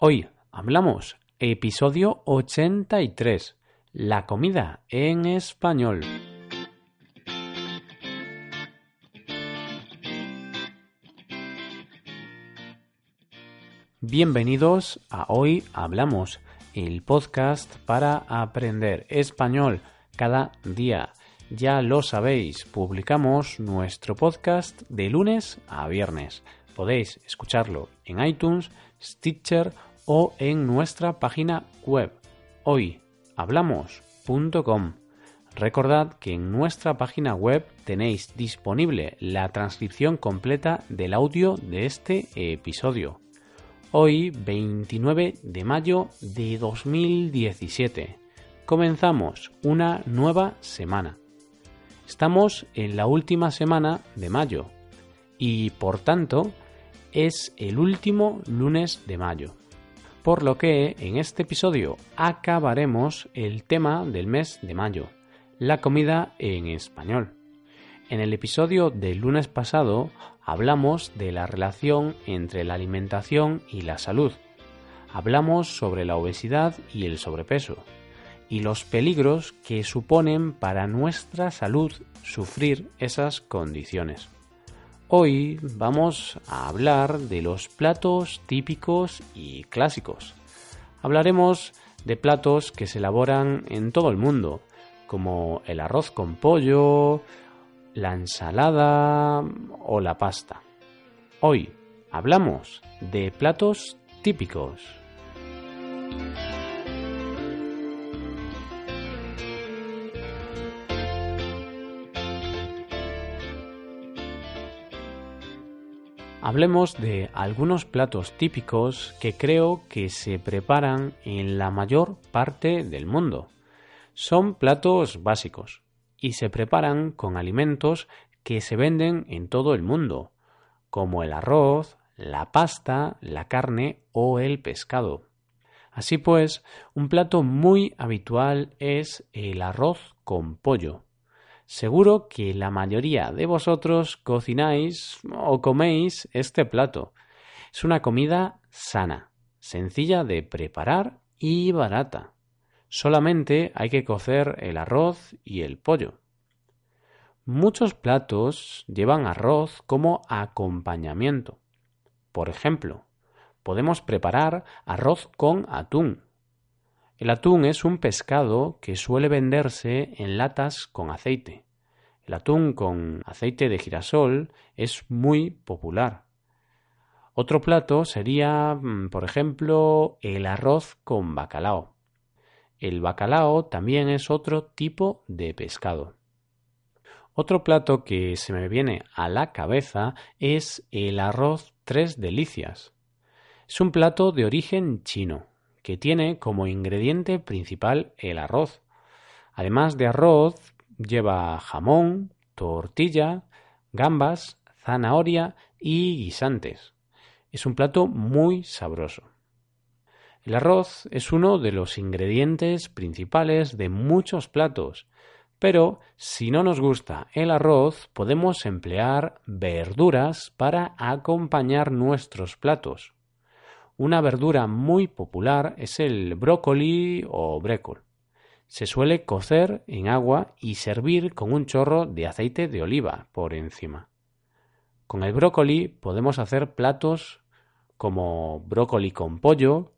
Hoy hablamos episodio 83, la comida en español. Bienvenidos a Hoy Hablamos, el podcast para aprender español cada día. Ya lo sabéis, publicamos nuestro podcast de lunes a viernes. Podéis escucharlo en iTunes, Stitcher o en nuestra página web hoyhablamos.com. Recordad que en nuestra página web tenéis disponible la transcripción completa del audio de este episodio. Hoy, 29 de mayo de 2017, comenzamos una nueva semana. Estamos en la última semana de mayo y, por tanto, es el último lunes de mayo. Por lo que en este episodio acabaremos el tema del mes de mayo, la comida en español. En el episodio del lunes pasado hablamos de la relación entre la alimentación y la salud. Hablamos sobre la obesidad y el sobrepeso y los peligros que suponen para nuestra salud sufrir esas condiciones. Hoy vamos a hablar de los platos típicos y clásicos. Hablaremos de platos que se elaboran en todo el mundo, como el arroz con pollo, la ensalada o la pasta. Hoy hablamos de platos típicos. Hablemos de algunos platos típicos que creo que se preparan en la mayor parte del mundo. Son platos básicos, y se preparan con alimentos que se venden en todo el mundo, como el arroz, la pasta, la carne o el pescado. Así pues, un plato muy habitual es el arroz con pollo. Seguro que la mayoría de vosotros cocináis o coméis este plato. Es una comida sana, sencilla de preparar y barata. Solamente hay que cocer el arroz y el pollo. Muchos platos llevan arroz como acompañamiento. Por ejemplo, podemos preparar arroz con atún. El atún es un pescado que suele venderse en latas con aceite. El atún con aceite de girasol es muy popular. Otro plato sería, mm, por ejemplo, el arroz con bacalao. El bacalao también es otro tipo de pescado. Otro plato que se me viene a la cabeza es el arroz tres delicias. Es un plato de origen chino que tiene como ingrediente principal el arroz. Además de arroz, lleva jamón, tortilla, gambas, zanahoria y guisantes. Es un plato muy sabroso. El arroz es uno de los ingredientes principales de muchos platos, pero si no nos gusta el arroz, podemos emplear verduras para acompañar nuestros platos. Una verdura muy popular es el brócoli o brécol. Se suele cocer en agua y servir con un chorro de aceite de oliva por encima. Con el brócoli podemos hacer platos como brócoli con pollo,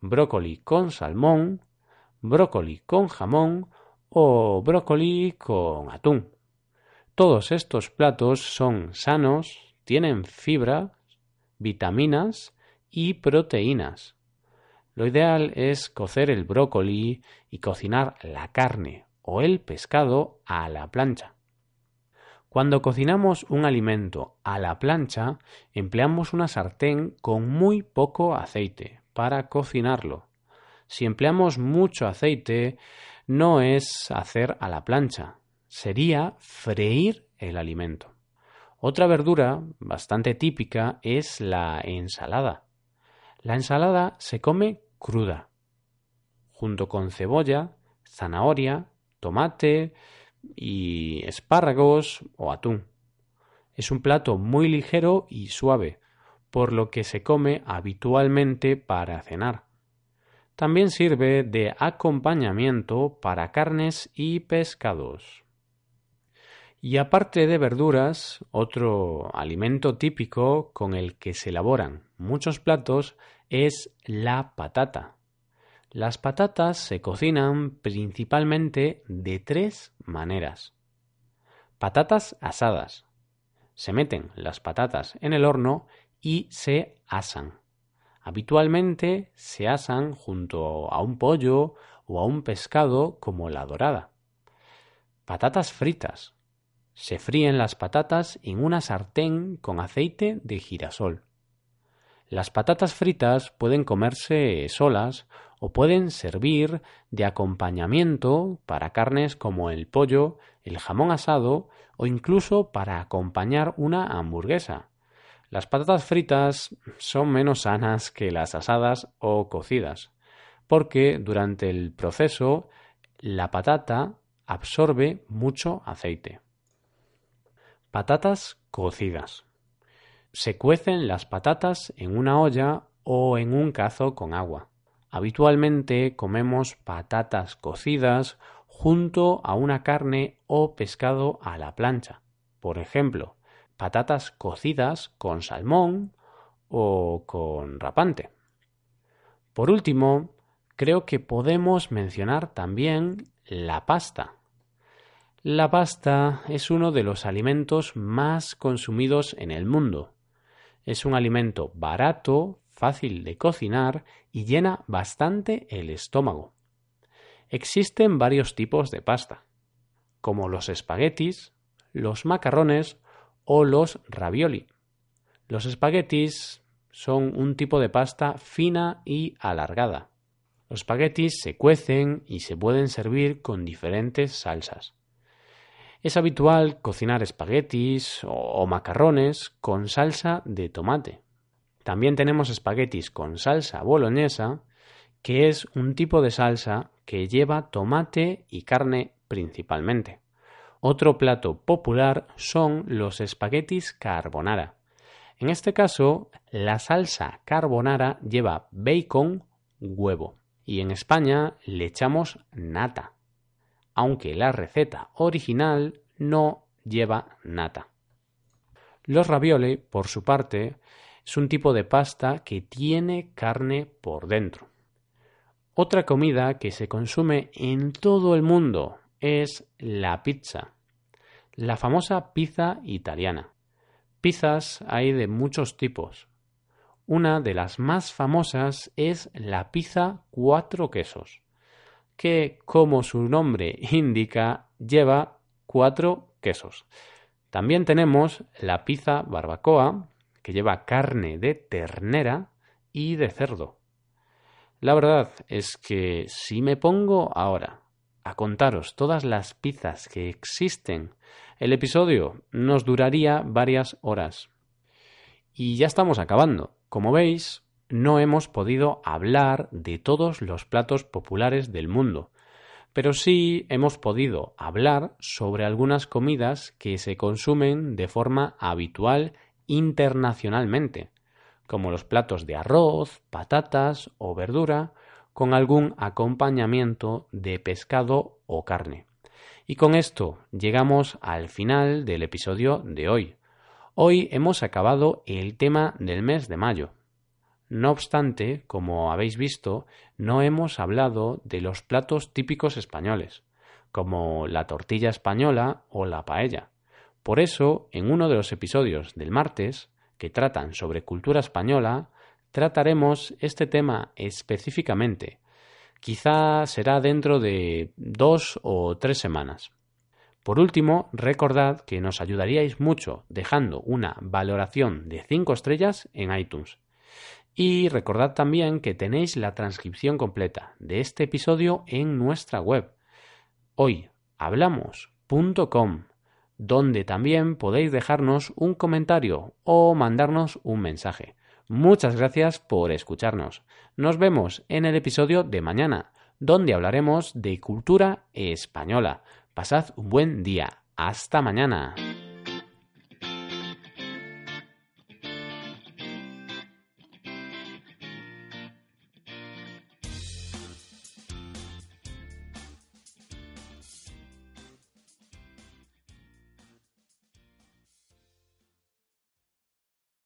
brócoli con salmón, brócoli con jamón o brócoli con atún. Todos estos platos son sanos, tienen fibra, vitaminas y proteínas. Lo ideal es cocer el brócoli y cocinar la carne o el pescado a la plancha. Cuando cocinamos un alimento a la plancha, empleamos una sartén con muy poco aceite para cocinarlo. Si empleamos mucho aceite, no es hacer a la plancha, sería freír el alimento. Otra verdura bastante típica es la ensalada. La ensalada se come cruda, junto con cebolla, zanahoria, tomate y espárragos o atún. Es un plato muy ligero y suave, por lo que se come habitualmente para cenar. También sirve de acompañamiento para carnes y pescados. Y aparte de verduras, otro alimento típico con el que se elaboran muchos platos es la patata. Las patatas se cocinan principalmente de tres maneras. Patatas asadas. Se meten las patatas en el horno y se asan. Habitualmente se asan junto a un pollo o a un pescado como la dorada. Patatas fritas. Se fríen las patatas en una sartén con aceite de girasol. Las patatas fritas pueden comerse solas o pueden servir de acompañamiento para carnes como el pollo, el jamón asado o incluso para acompañar una hamburguesa. Las patatas fritas son menos sanas que las asadas o cocidas, porque durante el proceso la patata absorbe mucho aceite. Patatas cocidas. Se cuecen las patatas en una olla o en un cazo con agua. Habitualmente comemos patatas cocidas junto a una carne o pescado a la plancha. Por ejemplo, patatas cocidas con salmón o con rapante. Por último, creo que podemos mencionar también la pasta. La pasta es uno de los alimentos más consumidos en el mundo. Es un alimento barato, fácil de cocinar y llena bastante el estómago. Existen varios tipos de pasta, como los espaguetis, los macarrones o los ravioli. Los espaguetis son un tipo de pasta fina y alargada. Los espaguetis se cuecen y se pueden servir con diferentes salsas. Es habitual cocinar espaguetis o macarrones con salsa de tomate. También tenemos espaguetis con salsa boloñesa, que es un tipo de salsa que lleva tomate y carne principalmente. Otro plato popular son los espaguetis carbonara. En este caso, la salsa carbonara lleva bacon, huevo, y en España le echamos nata, aunque la receta original no lleva nata. Los ravioli, por su parte, es un tipo de pasta que tiene carne por dentro. Otra comida que se consume en todo el mundo es la pizza, la famosa pizza italiana. Pizzas hay de muchos tipos. Una de las más famosas es la pizza cuatro quesos, que, como su nombre indica, lleva cuatro quesos. También tenemos la pizza barbacoa, que lleva carne de ternera y de cerdo. La verdad es que si me pongo ahora a contaros todas las pizzas que existen, el episodio nos duraría varias horas. Y ya estamos acabando. Como veis, no hemos podido hablar de todos los platos populares del mundo, pero sí hemos podido hablar sobre algunas comidas que se consumen de forma habitual internacionalmente, como los platos de arroz, patatas o verdura, con algún acompañamiento de pescado o carne. Y con esto llegamos al final del episodio de hoy. Hoy hemos acabado el tema del mes de mayo. No obstante, como habéis visto, no hemos hablado de los platos típicos españoles, como la tortilla española o la paella. Por eso, en uno de los episodios del martes, que tratan sobre cultura española, trataremos este tema específicamente. Quizá será dentro de dos o tres semanas. Por último, recordad que nos ayudaríais mucho dejando una valoración de cinco estrellas en iTunes. Y recordad también que tenéis la transcripción completa de este episodio en nuestra web hoyhablamos.com donde también podéis dejarnos un comentario o mandarnos un mensaje. Muchas gracias por escucharnos. Nos vemos en el episodio de mañana, donde hablaremos de cultura española. Pasad un buen día. Hasta mañana.